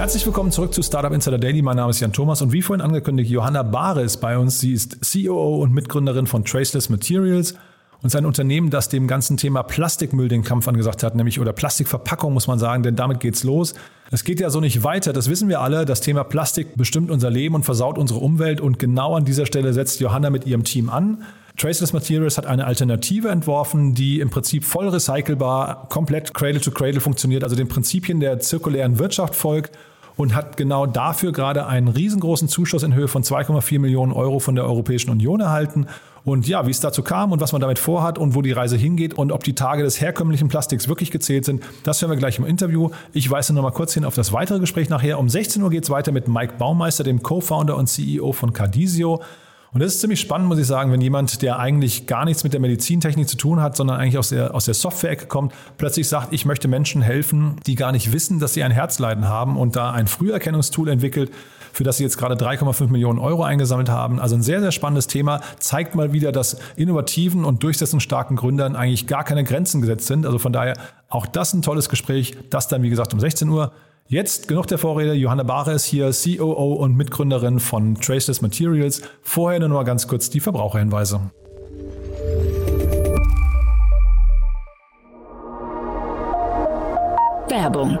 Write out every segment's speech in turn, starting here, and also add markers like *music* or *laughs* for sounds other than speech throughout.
Herzlich willkommen zurück zu Startup Insider Daily. Mein Name ist Jan Thomas und wie vorhin angekündigt, Johanna Bahre ist bei uns. Sie ist COO und Mitgründerin von Traceless Materials und sein Unternehmen, das dem ganzen Thema Plastikmüll den Kampf angesagt hat, nämlich oder Plastikverpackung muss man sagen, denn damit geht's los. Es geht ja so nicht weiter, das wissen wir alle. Das Thema Plastik bestimmt unser Leben und versaut unsere Umwelt und genau an dieser Stelle setzt Johanna mit ihrem Team an. Traceless Materials hat eine Alternative entworfen, die im Prinzip voll recycelbar, komplett Cradle to Cradle funktioniert, also den Prinzipien der zirkulären Wirtschaft folgt und hat genau dafür gerade einen riesengroßen Zuschuss in Höhe von 2,4 Millionen Euro von der Europäischen Union erhalten. Und ja, wie es dazu kam und was man damit vorhat und wo die Reise hingeht und ob die Tage des herkömmlichen Plastiks wirklich gezählt sind, das hören wir gleich im Interview. Ich weise noch mal kurz hin auf das weitere Gespräch nachher. Um 16 Uhr geht es weiter mit Mike Baumeister, dem Co-Founder und CEO von Cardisio. Und das ist ziemlich spannend, muss ich sagen, wenn jemand, der eigentlich gar nichts mit der Medizintechnik zu tun hat, sondern eigentlich aus der, aus der Software-Ecke kommt, plötzlich sagt, ich möchte Menschen helfen, die gar nicht wissen, dass sie ein Herzleiden haben und da ein Früherkennungstool entwickelt, für das sie jetzt gerade 3,5 Millionen Euro eingesammelt haben. Also ein sehr, sehr spannendes Thema. Zeigt mal wieder, dass innovativen und durchsetzungsstarken Gründern eigentlich gar keine Grenzen gesetzt sind. Also von daher auch das ein tolles Gespräch. Das dann, wie gesagt, um 16 Uhr. Jetzt genug der Vorrede. Johanna Bahre ist hier, COO und Mitgründerin von Traceless Materials. Vorher nur mal ganz kurz die Verbraucherhinweise. Werbung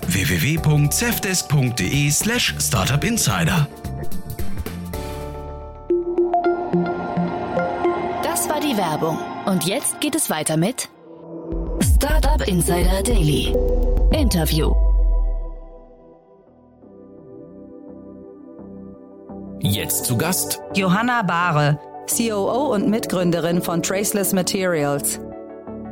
www.cevdesk.de slash startupinsider. Das war die Werbung. Und jetzt geht es weiter mit Startup Insider Daily. Interview. Jetzt zu Gast Johanna Bahre, COO und Mitgründerin von Traceless Materials.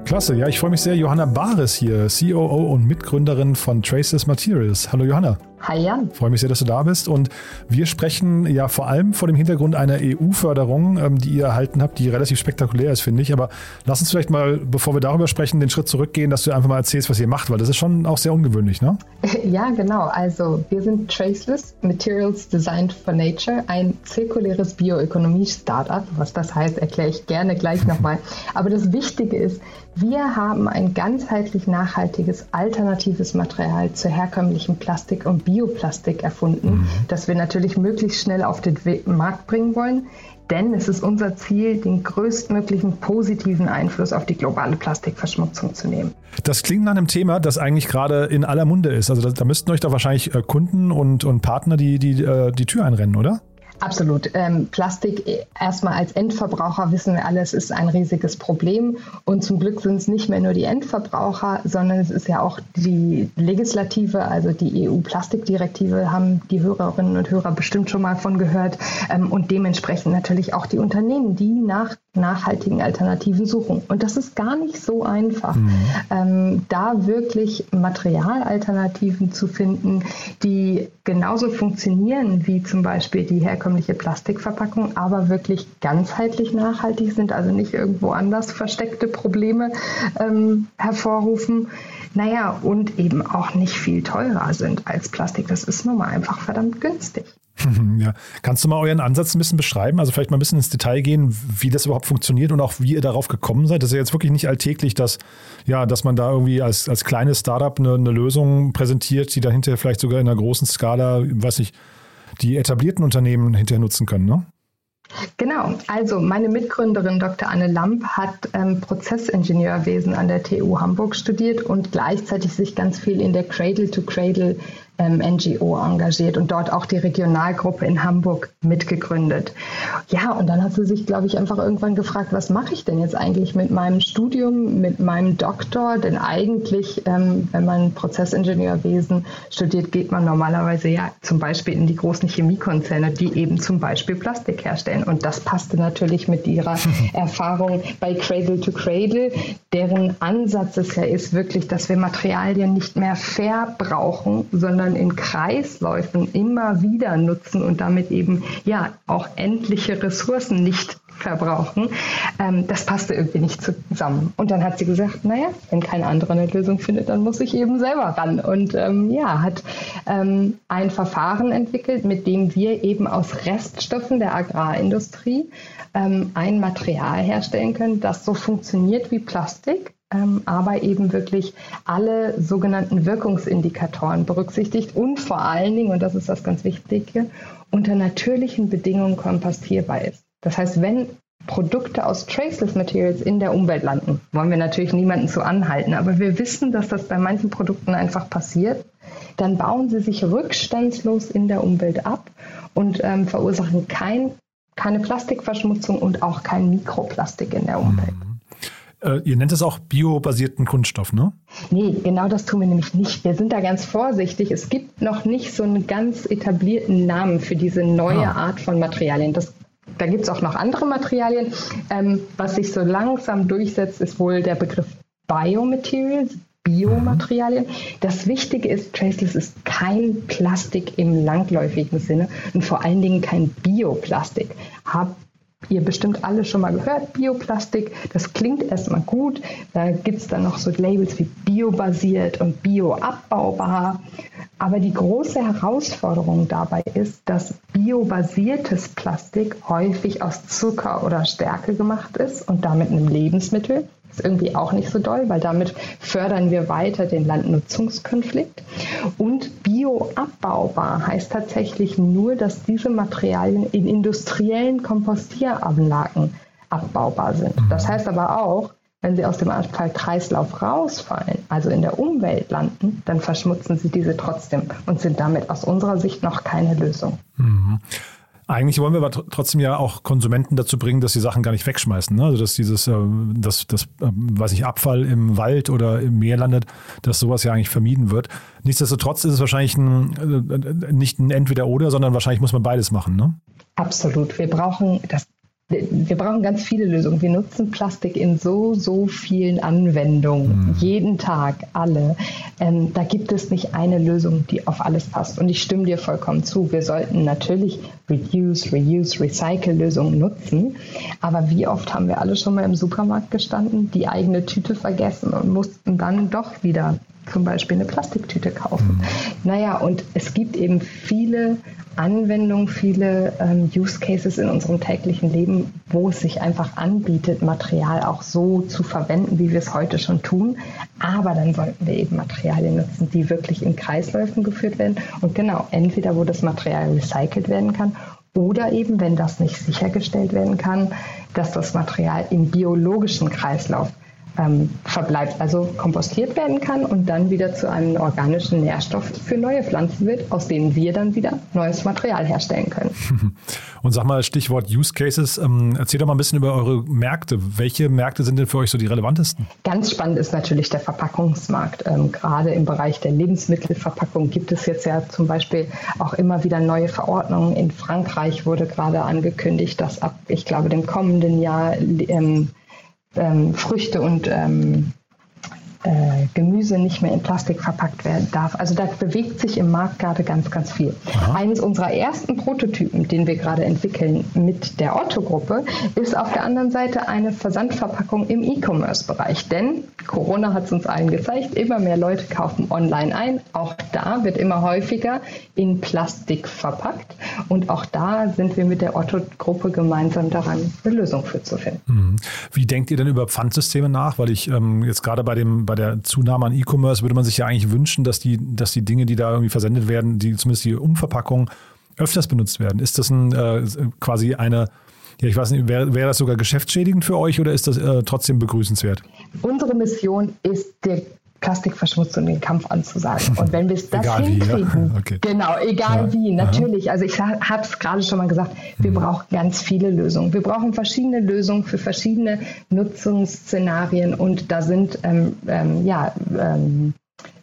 Klasse, ja, ich freue mich sehr. Johanna Bares hier, COO und Mitgründerin von Traceless Materials. Hallo Johanna. Hi Jan. Freue mich sehr, dass du da bist. Und wir sprechen ja vor allem vor dem Hintergrund einer EU-Förderung, ähm, die ihr erhalten habt, die relativ spektakulär ist, finde ich. Aber lass uns vielleicht mal, bevor wir darüber sprechen, den Schritt zurückgehen, dass du einfach mal erzählst, was ihr macht, weil das ist schon auch sehr ungewöhnlich, ne? *laughs* Ja, genau. Also wir sind Traceless Materials Designed for Nature, ein zirkuläres Bioökonomie-Startup. Was das heißt, erkläre ich gerne gleich nochmal. *laughs* Aber das Wichtige ist, wir haben ein ganzheitlich nachhaltiges, alternatives Material zur herkömmlichen Plastik- und Bioplastik erfunden, mhm. das wir natürlich möglichst schnell auf den Markt bringen wollen. Denn es ist unser Ziel, den größtmöglichen positiven Einfluss auf die globale Plastikverschmutzung zu nehmen. Das klingt nach einem Thema, das eigentlich gerade in aller Munde ist. Also da, da müssten euch doch wahrscheinlich äh, Kunden und, und Partner die, die, äh, die Tür einrennen, oder? Absolut. Ähm, Plastik äh, erstmal als Endverbraucher wissen wir alle, es ist ein riesiges Problem. Und zum Glück sind es nicht mehr nur die Endverbraucher, sondern es ist ja auch die Legislative, also die EU-Plastikdirektive, haben die Hörerinnen und Hörer bestimmt schon mal von gehört. Ähm, und dementsprechend natürlich auch die Unternehmen, die nach nachhaltigen Alternativen suchen. Und das ist gar nicht so einfach, mhm. ähm, da wirklich Materialalternativen zu finden, die genauso funktionieren wie zum Beispiel die herkömmliche Plastikverpackung, aber wirklich ganzheitlich nachhaltig sind, also nicht irgendwo anders versteckte Probleme ähm, hervorrufen. Naja, und eben auch nicht viel teurer sind als Plastik. Das ist nun mal einfach verdammt günstig. *laughs* Ja. Kannst du mal euren Ansatz ein bisschen beschreiben? Also vielleicht mal ein bisschen ins Detail gehen, wie das überhaupt funktioniert und auch wie ihr darauf gekommen seid. Das ist ja jetzt wirklich nicht alltäglich, dass, ja, dass man da irgendwie als, als kleines Startup eine, eine Lösung präsentiert, die dann hinterher vielleicht sogar in einer großen Skala, weiß ich, die etablierten Unternehmen hinterher nutzen können, ne? Genau, also meine Mitgründerin Dr. Anne Lamp hat ähm, Prozessingenieurwesen an der TU Hamburg studiert und gleichzeitig sich ganz viel in der Cradle-to-Cradle NGO engagiert und dort auch die Regionalgruppe in Hamburg mitgegründet. Ja, und dann hat sie sich, glaube ich, einfach irgendwann gefragt, was mache ich denn jetzt eigentlich mit meinem Studium, mit meinem Doktor? Denn eigentlich, ähm, wenn man Prozessingenieurwesen studiert, geht man normalerweise ja zum Beispiel in die großen Chemiekonzerne, die eben zum Beispiel Plastik herstellen. Und das passte natürlich mit ihrer *laughs* Erfahrung bei Cradle to Cradle, deren Ansatz es ja ist, wirklich, dass wir Materialien nicht mehr verbrauchen, sondern sondern in Kreisläufen immer wieder nutzen und damit eben ja auch endliche Ressourcen nicht verbrauchen. Ähm, das passte irgendwie nicht zusammen. Und dann hat sie gesagt, naja, wenn kein anderer eine Lösung findet, dann muss ich eben selber ran. Und ähm, ja, hat ähm, ein Verfahren entwickelt, mit dem wir eben aus Reststoffen der Agrarindustrie ähm, ein Material herstellen können, das so funktioniert wie Plastik, aber eben wirklich alle sogenannten Wirkungsindikatoren berücksichtigt und vor allen Dingen, und das ist das ganz Wichtige, unter natürlichen Bedingungen kompostierbar ist. Das heißt, wenn Produkte aus Traceless Materials in der Umwelt landen, wollen wir natürlich niemanden zu anhalten, aber wir wissen, dass das bei manchen Produkten einfach passiert, dann bauen sie sich rückstandslos in der Umwelt ab und ähm, verursachen kein, keine Plastikverschmutzung und auch kein Mikroplastik in der Umwelt. Äh, ihr nennt es auch biobasierten Kunststoff, ne? Nee, genau das tun wir nämlich nicht. Wir sind da ganz vorsichtig. Es gibt noch nicht so einen ganz etablierten Namen für diese neue ah. Art von Materialien. Das, da gibt es auch noch andere Materialien. Ähm, was sich so langsam durchsetzt, ist wohl der Begriff Biomaterials, Biomaterialien. Das Wichtige ist, Traceless ist kein Plastik im langläufigen Sinne und vor allen Dingen kein Bioplastik. Ihr bestimmt alle schon mal gehört, Bioplastik. Das klingt erstmal gut. Da gibt es dann noch so Labels wie biobasiert und bioabbaubar. Aber die große Herausforderung dabei ist, dass biobasiertes Plastik häufig aus Zucker oder Stärke gemacht ist und damit einem Lebensmittel ist irgendwie auch nicht so doll, weil damit fördern wir weiter den Landnutzungskonflikt. Und bioabbaubar heißt tatsächlich nur, dass diese Materialien in industriellen Kompostieranlagen abbaubar sind. Das heißt aber auch, wenn sie aus dem Abfallkreislauf rausfallen, also in der Umwelt landen, dann verschmutzen sie diese trotzdem und sind damit aus unserer Sicht noch keine Lösung. Mhm. Eigentlich wollen wir aber trotzdem ja auch Konsumenten dazu bringen, dass sie Sachen gar nicht wegschmeißen. Ne? Also dass dieses, äh, das, das, äh, weiß ich, Abfall im Wald oder im Meer landet, dass sowas ja eigentlich vermieden wird. Nichtsdestotrotz ist es wahrscheinlich ein, äh, nicht ein Entweder-Oder, sondern wahrscheinlich muss man beides machen. Ne? Absolut. Wir brauchen das wir brauchen ganz viele Lösungen. Wir nutzen Plastik in so, so vielen Anwendungen, mhm. jeden Tag, alle. Ähm, da gibt es nicht eine Lösung, die auf alles passt. Und ich stimme dir vollkommen zu. Wir sollten natürlich Reduce, Reuse, Recycle-Lösungen nutzen. Aber wie oft haben wir alle schon mal im Supermarkt gestanden, die eigene Tüte vergessen und mussten dann doch wieder zum Beispiel eine Plastiktüte kaufen. Mhm. Naja, und es gibt eben viele Anwendungen, viele ähm, Use Cases in unserem täglichen Leben, wo es sich einfach anbietet, Material auch so zu verwenden, wie wir es heute schon tun. Aber dann sollten wir eben Materialien nutzen, die wirklich in Kreisläufen geführt werden. Und genau, entweder wo das Material recycelt werden kann oder eben, wenn das nicht sichergestellt werden kann, dass das Material im biologischen Kreislauf ähm, verbleibt, also kompostiert werden kann und dann wieder zu einem organischen Nährstoff für neue Pflanzen wird, aus denen wir dann wieder neues Material herstellen können. *laughs* Und sag mal, Stichwort Use Cases, ähm, erzähl doch mal ein bisschen über eure Märkte. Welche Märkte sind denn für euch so die relevantesten? Ganz spannend ist natürlich der Verpackungsmarkt. Ähm, gerade im Bereich der Lebensmittelverpackung gibt es jetzt ja zum Beispiel auch immer wieder neue Verordnungen. In Frankreich wurde gerade angekündigt, dass ab, ich glaube, dem kommenden Jahr ähm, ähm, Früchte und ähm, äh, Gemüse nicht mehr in Plastik verpackt werden darf. Also da bewegt sich im Markt gerade ganz, ganz viel. Aha. Eines unserer ersten Prototypen, den wir gerade entwickeln mit der Otto-Gruppe, ist auf der anderen Seite eine Versandverpackung im E-Commerce-Bereich. Denn Corona hat es uns allen gezeigt, immer mehr Leute kaufen online ein. Auch da wird immer häufiger in Plastik verpackt. Und auch da sind wir mit der Otto-Gruppe gemeinsam daran, eine Lösung für zu finden. Mhm. Wie denkt ihr denn über Pfandsysteme nach? Weil ich ähm, jetzt gerade bei dem bei der Zunahme an E-Commerce würde man sich ja eigentlich wünschen, dass die, dass die Dinge, die da irgendwie versendet werden, die zumindest die Umverpackung öfters benutzt werden. Ist das ein, äh, quasi eine, ja, ich weiß nicht, wäre wär das sogar geschäftsschädigend für euch oder ist das äh, trotzdem begrüßenswert? Unsere Mission ist der Plastikverschmutzung den Kampf anzusagen. Und wenn wir es das egal hinkriegen, wie, ja. *laughs* okay. genau, egal ja. wie, natürlich. Also ich habe es gerade schon mal gesagt, wir mhm. brauchen ganz viele Lösungen. Wir brauchen verschiedene Lösungen für verschiedene Nutzungsszenarien und da sind ähm, ähm, ja ähm,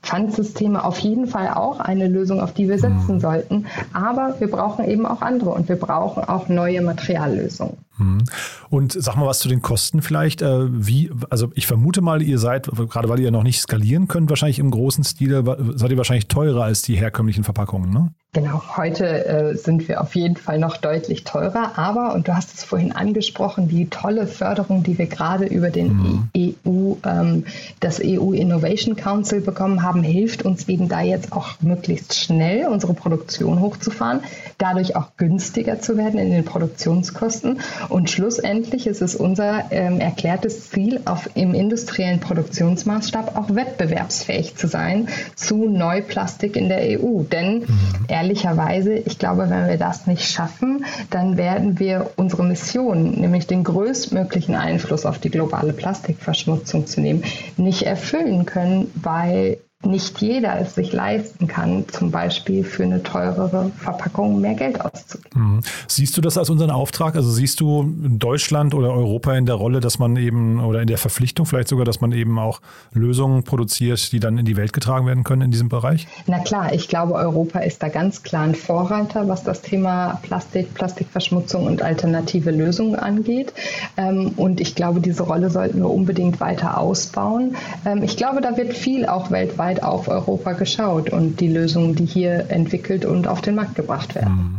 Pfandsysteme auf jeden Fall auch eine Lösung, auf die wir setzen mhm. sollten. Aber wir brauchen eben auch andere und wir brauchen auch neue Materiallösungen. Mhm. Und sag mal was zu den Kosten vielleicht. Äh, wie, also ich vermute mal, ihr seid, gerade weil ihr noch nicht skalieren könnt, wahrscheinlich im großen Stile, seid ihr wahrscheinlich teurer als die herkömmlichen Verpackungen, ne? Genau, heute äh, sind wir auf jeden Fall noch deutlich teurer, aber, und du hast es vorhin angesprochen, die tolle Förderung, die wir gerade über den mhm. EU, ähm, das EU Innovation Council bekommen haben, hilft uns eben da jetzt auch möglichst schnell unsere Produktion hochzufahren, dadurch auch günstiger zu werden in den Produktionskosten. Und schlussendlich ist es unser ähm, erklärtes Ziel, auf, im industriellen Produktionsmaßstab auch wettbewerbsfähig zu sein zu Neuplastik in der EU. Denn mhm ehrlicherweise, ich glaube, wenn wir das nicht schaffen, dann werden wir unsere Mission, nämlich den größtmöglichen Einfluss auf die globale Plastikverschmutzung zu nehmen, nicht erfüllen können, weil nicht jeder es sich leisten kann, zum Beispiel für eine teurere Verpackung mehr Geld auszugeben. Mhm. Siehst du das als unseren Auftrag? Also siehst du Deutschland oder Europa in der Rolle, dass man eben oder in der Verpflichtung vielleicht sogar, dass man eben auch Lösungen produziert, die dann in die Welt getragen werden können in diesem Bereich? Na klar, ich glaube, Europa ist da ganz klar ein Vorreiter, was das Thema Plastik, Plastikverschmutzung und alternative Lösungen angeht. Ähm, und ich glaube, diese Rolle sollten wir unbedingt weiter ausbauen. Ähm, ich glaube, da wird viel auch weltweit weltweit auf Europa geschaut und die Lösungen, die hier entwickelt und auf den Markt gebracht werden. Mhm.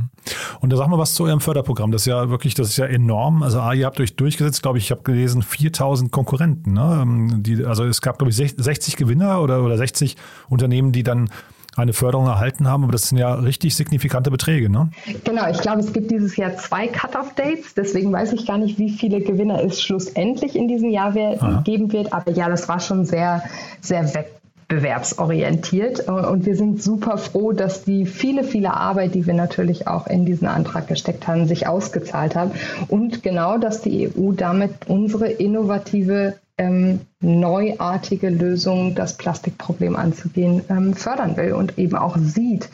Und da sag mal was zu eurem Förderprogramm. Das ist ja wirklich, das ist ja enorm. Also A, ihr habt euch durchgesetzt, glaube ich, ich habe gelesen, 4000 Konkurrenten. Ne? Ähm, die, also es gab, glaube ich, 60 Gewinner oder, oder 60 Unternehmen, die dann eine Förderung erhalten haben, aber das sind ja richtig signifikante Beträge, ne? Genau, ich glaube, es gibt dieses Jahr zwei Cut-off-Dates, deswegen weiß ich gar nicht, wie viele Gewinner es schlussendlich in diesem Jahr geben wird, aber ja, das war schon sehr, sehr weg wettbewerbsorientiert. Und wir sind super froh, dass die viele, viele Arbeit, die wir natürlich auch in diesen Antrag gesteckt haben, sich ausgezahlt hat. Und genau, dass die EU damit unsere innovative ähm, neuartige Lösung, das Plastikproblem anzugehen, ähm, fördern will und eben auch sieht,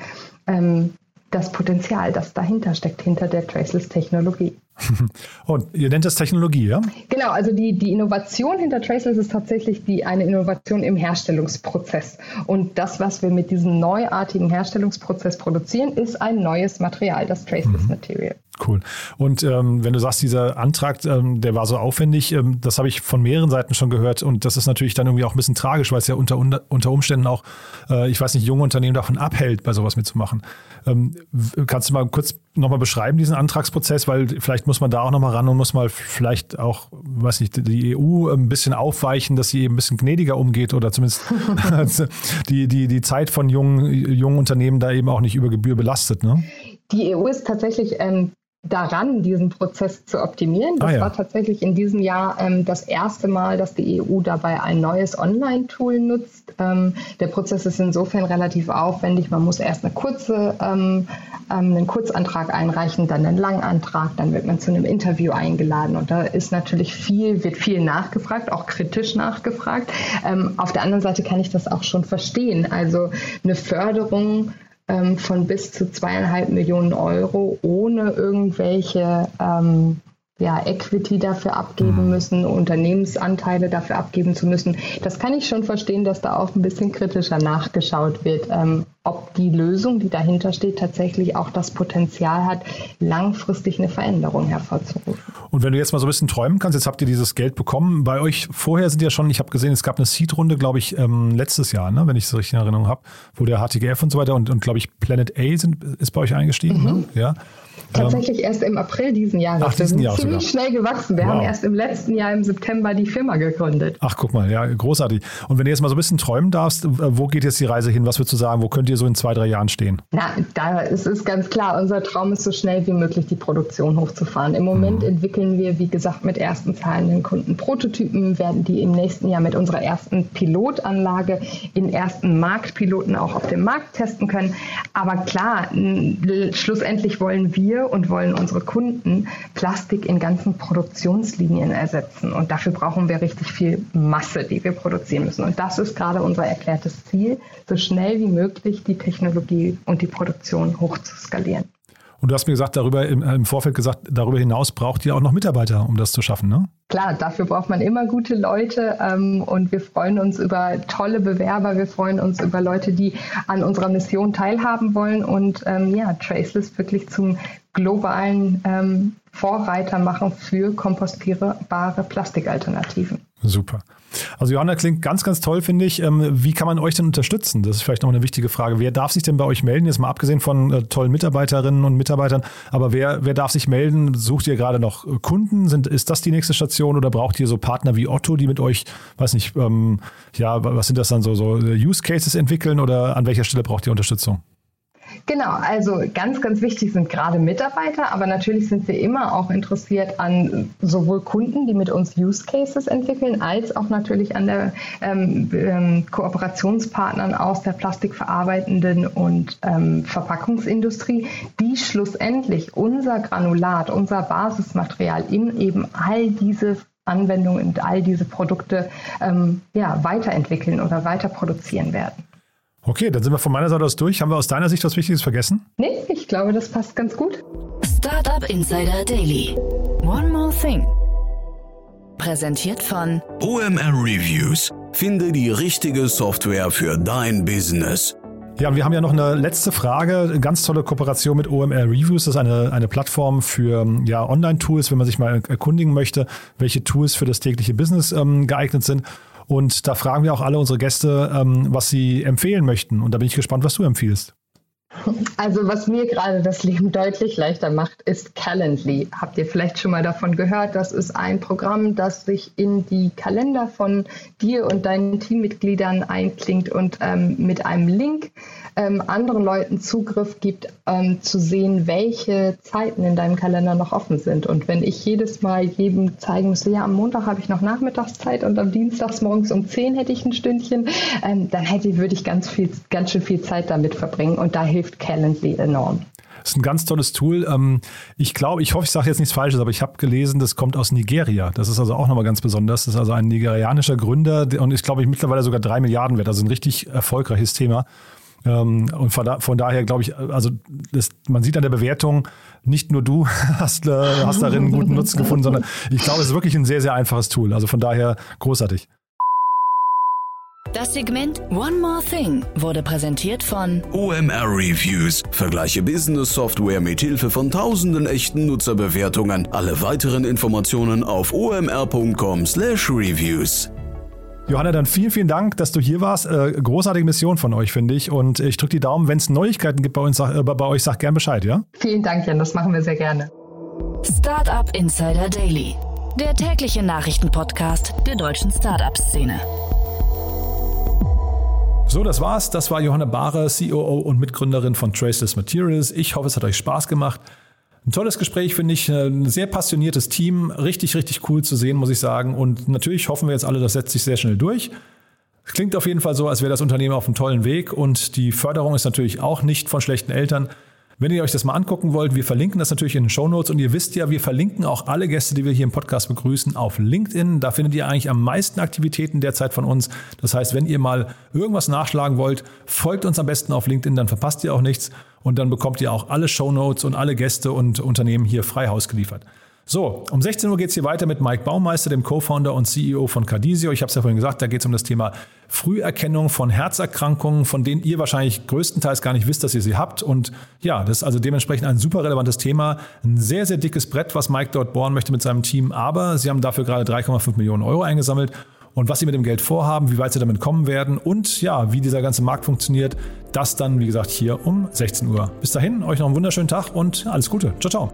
ähm, das Potenzial, das dahinter steckt, hinter der Traceless-Technologie. *laughs* Und ihr nennt das Technologie, ja? Genau, also die, die Innovation hinter Traceless ist tatsächlich die, eine Innovation im Herstellungsprozess. Und das, was wir mit diesem neuartigen Herstellungsprozess produzieren, ist ein neues Material, das Traceless mhm. Material. Cool. Und ähm, wenn du sagst, dieser Antrag, ähm, der war so aufwendig, ähm, das habe ich von mehreren Seiten schon gehört und das ist natürlich dann irgendwie auch ein bisschen tragisch, weil es ja unter, unter Umständen auch, äh, ich weiß nicht, junge Unternehmen davon abhält, bei sowas mitzumachen. Ähm, kannst du mal kurz nochmal beschreiben, diesen Antragsprozess, weil vielleicht muss man da auch nochmal ran und muss mal vielleicht auch, weiß nicht, die EU ein bisschen aufweichen, dass sie eben ein bisschen gnädiger umgeht oder zumindest *laughs* die, die, die Zeit von jungen, jungen Unternehmen da eben auch nicht über Gebühr belastet. Ne? Die EU ist tatsächlich ähm, daran, diesen Prozess zu optimieren. Das ah, ja. war tatsächlich in diesem Jahr ähm, das erste Mal, dass die EU dabei ein neues Online-Tool nutzt. Ähm, der Prozess ist insofern relativ aufwendig. Man muss erst eine kurze, ähm, ähm einen Kurzantrag einreichen, dann einen Langantrag, dann wird man zu einem Interview eingeladen und da ist natürlich viel, wird viel nachgefragt, auch kritisch nachgefragt. Ähm, auf der anderen Seite kann ich das auch schon verstehen. Also eine Förderung ähm, von bis zu zweieinhalb Millionen Euro ohne irgendwelche ähm, ja, Equity dafür abgeben mhm. müssen, Unternehmensanteile dafür abgeben zu müssen. Das kann ich schon verstehen, dass da auch ein bisschen kritischer nachgeschaut wird, ähm, ob die Lösung, die dahinter steht, tatsächlich auch das Potenzial hat, langfristig eine Veränderung hervorzurufen. Und wenn du jetzt mal so ein bisschen träumen kannst, jetzt habt ihr dieses Geld bekommen. Bei euch vorher sind ja schon, ich habe gesehen, es gab eine Seed-Runde, glaube ich, ähm, letztes Jahr, ne, wenn ich es richtig in Erinnerung habe, wo der HTGF und so weiter und, und glaube ich, Planet A sind, ist bei euch eingestiegen. Mhm. Ne? Ja. Tatsächlich ähm, erst im April diesen Jahres. Ach, diesen Jahr ziemlich sogar. schnell gewachsen. Wir wow. haben erst im letzten Jahr im September die Firma gegründet. Ach, guck mal, ja, großartig. Und wenn du jetzt mal so ein bisschen träumen darfst, wo geht jetzt die Reise hin? Was würdest du sagen? Wo könnt ihr ihr so in zwei, drei Jahren stehen? Na, da ist es ganz klar, unser Traum ist so schnell wie möglich die Produktion hochzufahren. Im Moment mhm. entwickeln wir, wie gesagt, mit ersten zahlenden Kunden Prototypen, werden die im nächsten Jahr mit unserer ersten Pilotanlage in ersten Marktpiloten auch auf dem Markt testen können. Aber klar, schlussendlich wollen wir und wollen unsere Kunden Plastik in ganzen Produktionslinien ersetzen. Und dafür brauchen wir richtig viel Masse, die wir produzieren müssen. Und das ist gerade unser erklärtes Ziel, so schnell wie möglich die Technologie und die Produktion hochzuskalieren. Und du hast mir gesagt, darüber im, im, Vorfeld gesagt, darüber hinaus braucht ihr auch noch Mitarbeiter, um das zu schaffen, ne? Klar, dafür braucht man immer gute Leute ähm, und wir freuen uns über tolle Bewerber, wir freuen uns über Leute, die an unserer Mission teilhaben wollen und ähm, ja, Traceless wirklich zum globalen ähm, Vorreiter machen für kompostierbare Plastikalternativen. Super. Also Johanna klingt ganz, ganz toll, finde ich. Ähm, wie kann man euch denn unterstützen? Das ist vielleicht noch eine wichtige Frage. Wer darf sich denn bei euch melden? Jetzt mal abgesehen von äh, tollen Mitarbeiterinnen und Mitarbeitern. Aber wer, wer darf sich melden? Sucht ihr gerade noch Kunden? Sind, ist das die nächste Station oder braucht ihr so Partner wie Otto, die mit euch, weiß nicht, ähm, ja, was sind das dann so, so Use Cases entwickeln oder an welcher Stelle braucht ihr Unterstützung? Genau, also ganz, ganz wichtig sind gerade Mitarbeiter, aber natürlich sind wir immer auch interessiert an sowohl Kunden, die mit uns Use Cases entwickeln, als auch natürlich an der ähm, ähm, Kooperationspartnern aus der plastikverarbeitenden und ähm, Verpackungsindustrie, die schlussendlich unser Granulat, unser Basismaterial in eben all diese Anwendungen und all diese Produkte ähm, ja, weiterentwickeln oder weiter produzieren werden. Okay, dann sind wir von meiner Seite aus durch. Haben wir aus deiner Sicht was Wichtiges vergessen? Nee, ich glaube, das passt ganz gut. Startup Insider Daily. One more thing. Präsentiert von OMR Reviews. Finde die richtige Software für dein Business. Ja, wir haben ja noch eine letzte Frage. Eine ganz tolle Kooperation mit OMR Reviews. Das ist eine, eine Plattform für ja, Online-Tools, wenn man sich mal erkundigen möchte, welche Tools für das tägliche Business ähm, geeignet sind. Und da fragen wir auch alle unsere Gäste, ähm, was sie empfehlen möchten. Und da bin ich gespannt, was du empfiehlst. Also was mir gerade das Leben deutlich leichter macht, ist Calendly. Habt ihr vielleicht schon mal davon gehört? Das ist ein Programm, das sich in die Kalender von dir und deinen Teammitgliedern einklingt und ähm, mit einem Link ähm, anderen Leuten Zugriff gibt, ähm, zu sehen, welche Zeiten in deinem Kalender noch offen sind. Und wenn ich jedes Mal jedem zeigen müsste, ja, am Montag habe ich noch Nachmittagszeit und am Dienstags morgens um 10 hätte ich ein Stündchen, ähm, dann hätte, würde ich ganz viel, ganz schön viel Zeit damit verbringen. Und da hilft Calendly enorm. Das ist ein ganz tolles Tool. Ähm, ich glaube, ich hoffe, ich sage jetzt nichts Falsches, aber ich habe gelesen, das kommt aus Nigeria. Das ist also auch nochmal ganz besonders. Das ist also ein nigerianischer Gründer und ist, glaube ich, mittlerweile sogar drei Milliarden wert. Also ein richtig erfolgreiches Thema. Ähm, und von daher glaube ich, also das, man sieht an der Bewertung, nicht nur du *laughs* hast, äh, hast darin einen guten Nutzen gefunden, sondern ich glaube, es ist wirklich ein sehr, sehr einfaches Tool. Also von daher großartig. Das Segment One More Thing wurde präsentiert von OMR Reviews. Vergleiche Business Software mit Hilfe von tausenden echten Nutzerbewertungen. Alle weiteren Informationen auf omr.com/reviews. Johanna, dann vielen, vielen Dank, dass du hier warst. Äh, großartige Mission von euch, finde ich. Und ich drücke die Daumen, wenn es Neuigkeiten gibt bei, uns, äh, bei euch, sag gern Bescheid, ja? Vielen Dank, Jan, das machen wir sehr gerne. Startup Insider Daily, der tägliche Nachrichtenpodcast der deutschen Startup-Szene. So, das war's. Das war Johanna Bahre, COO und Mitgründerin von Traceless Materials. Ich hoffe, es hat euch Spaß gemacht. Ein tolles Gespräch, finde ich. Ein sehr passioniertes Team. Richtig, richtig cool zu sehen, muss ich sagen. Und natürlich hoffen wir jetzt alle, das setzt sich sehr schnell durch. Es klingt auf jeden Fall so, als wäre das Unternehmen auf einem tollen Weg. Und die Förderung ist natürlich auch nicht von schlechten Eltern. Wenn ihr euch das mal angucken wollt, wir verlinken das natürlich in den Show Notes und ihr wisst ja, wir verlinken auch alle Gäste, die wir hier im Podcast begrüßen, auf LinkedIn. Da findet ihr eigentlich am meisten Aktivitäten derzeit von uns. Das heißt, wenn ihr mal irgendwas nachschlagen wollt, folgt uns am besten auf LinkedIn, dann verpasst ihr auch nichts und dann bekommt ihr auch alle Show Notes und alle Gäste und Unternehmen hier frei Haus geliefert. So, um 16 Uhr geht es hier weiter mit Mike Baumeister, dem Co-Founder und CEO von Cardisio. Ich habe es ja vorhin gesagt, da geht es um das Thema Früherkennung von Herzerkrankungen, von denen ihr wahrscheinlich größtenteils gar nicht wisst, dass ihr sie habt. Und ja, das ist also dementsprechend ein super relevantes Thema. Ein sehr, sehr dickes Brett, was Mike dort bohren möchte mit seinem Team. Aber sie haben dafür gerade 3,5 Millionen Euro eingesammelt. Und was sie mit dem Geld vorhaben, wie weit sie damit kommen werden und ja, wie dieser ganze Markt funktioniert, das dann, wie gesagt, hier um 16 Uhr. Bis dahin, euch noch einen wunderschönen Tag und alles Gute. Ciao, ciao.